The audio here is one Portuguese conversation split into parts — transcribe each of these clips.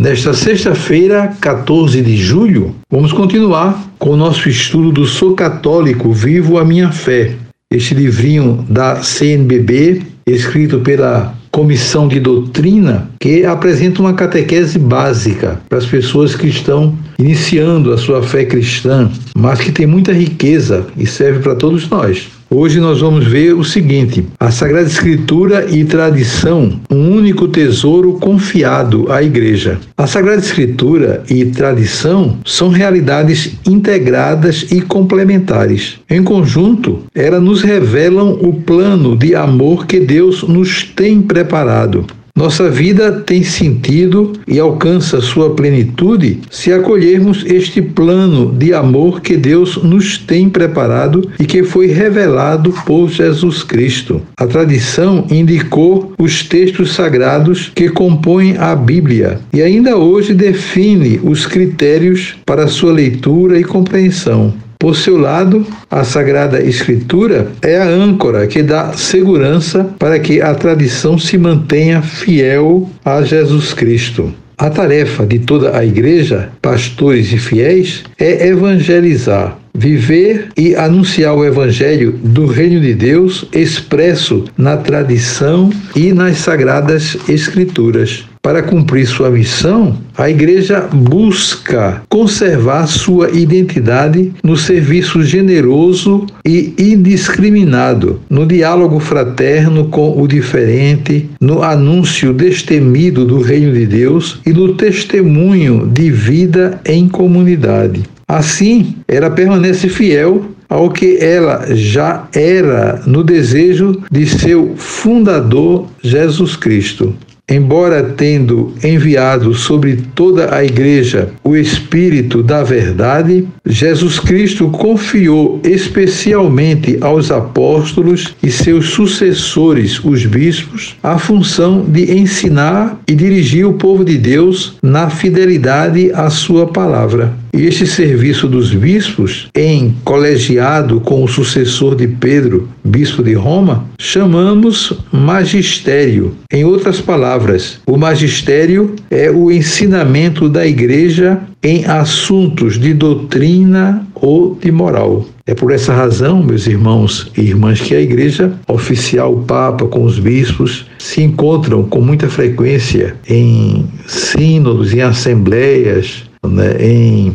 Nesta sexta-feira, 14 de julho, vamos continuar com o nosso estudo do Sou Católico, Vivo a Minha Fé. Este livrinho da CNBB, escrito pela Comissão de Doutrina, que apresenta uma catequese básica para as pessoas que estão iniciando a sua fé cristã, mas que tem muita riqueza e serve para todos nós. Hoje nós vamos ver o seguinte: a Sagrada Escritura e tradição, um único tesouro confiado à Igreja. A Sagrada Escritura e tradição são realidades integradas e complementares. Em conjunto, elas nos revelam o plano de amor que Deus nos tem preparado nossa vida tem sentido e alcança sua plenitude se acolhermos este plano de amor que Deus nos tem preparado e que foi revelado por Jesus Cristo. A tradição indicou os textos sagrados que compõem a Bíblia e ainda hoje define os critérios para sua leitura e compreensão. Por seu lado, a Sagrada Escritura é a âncora que dá segurança para que a tradição se mantenha fiel a Jesus Cristo. A tarefa de toda a igreja, pastores e fiéis, é evangelizar, viver e anunciar o evangelho do reino de Deus expresso na tradição e nas sagradas escrituras. Para cumprir sua missão, a igreja busca conservar sua identidade no serviço generoso e indiscriminado, no diálogo fraterno com o diferente, no anúncio destemido do reino de Deus e no testemunho de vida em comunidade. Assim, ela permanece fiel ao que ela já era no desejo de seu fundador Jesus Cristo embora tendo enviado sobre toda a igreja o Espírito da Verdade, Jesus Cristo confiou especialmente aos apóstolos e seus sucessores, os bispos, a função de ensinar e dirigir o povo de Deus na fidelidade à sua palavra. E este serviço dos bispos, em colegiado com o sucessor de Pedro, bispo de Roma, chamamos magistério. Em outras palavras, o magistério é o ensinamento da igreja em assuntos de doutrina ou de moral. É por essa razão, meus irmãos e irmãs, que a igreja oficial, o Papa, com os bispos, se encontram com muita frequência em sínodos, em assembleias, né, em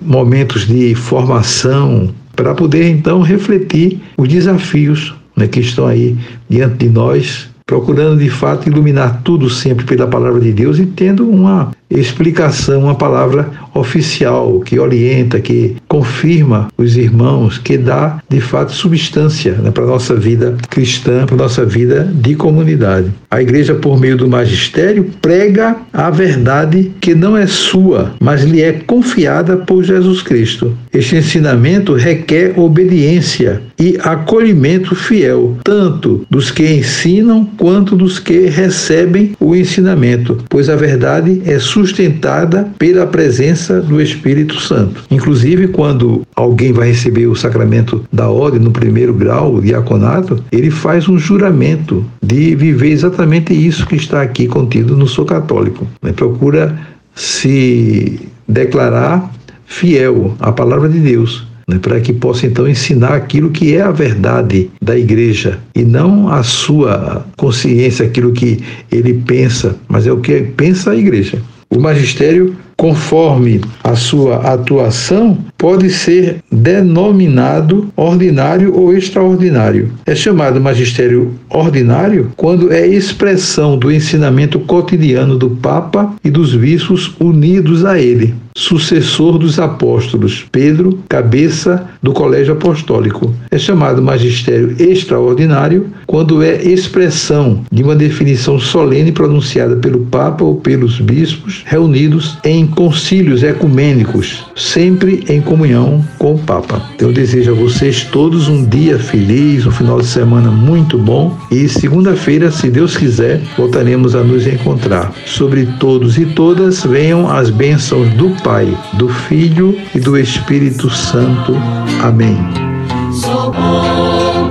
momentos de formação, para poder então refletir os desafios né, que estão aí diante de nós, procurando de fato iluminar tudo sempre pela palavra de Deus e tendo uma explicação, uma palavra oficial que orienta, que confirma os irmãos, que dá de fato substância né, para a nossa vida cristã, para a nossa vida de comunidade. A igreja, por meio do magistério, prega a verdade que não é sua, mas lhe é confiada por Jesus Cristo. Este ensinamento requer obediência e acolhimento fiel, tanto dos que ensinam quanto dos que recebem o ensinamento, pois a verdade é sua sustentada pela presença do Espírito Santo. Inclusive, quando alguém vai receber o sacramento da ordem no primeiro grau, o diaconato, ele faz um juramento de viver exatamente isso que está aqui contido no Sou Católico. Né? Procura se declarar fiel à palavra de Deus, né, para que possa então ensinar aquilo que é a verdade da igreja e não a sua consciência, aquilo que ele pensa, mas é o que pensa a igreja. O magistério, conforme a sua atuação, pode ser denominado ordinário ou extraordinário. É chamado magistério ordinário quando é expressão do ensinamento cotidiano do Papa e dos bispos unidos a ele sucessor dos apóstolos, Pedro, cabeça do colégio apostólico. É chamado magistério extraordinário quando é expressão de uma definição solene pronunciada pelo Papa ou pelos bispos reunidos em concílios ecumênicos, sempre em comunhão com o Papa. Eu desejo a vocês todos um dia feliz, um final de semana muito bom e segunda-feira, se Deus quiser, voltaremos a nos encontrar. Sobre todos e todas venham as bênçãos do Pai, do Filho e do Espírito Santo. Amém. Sou bom.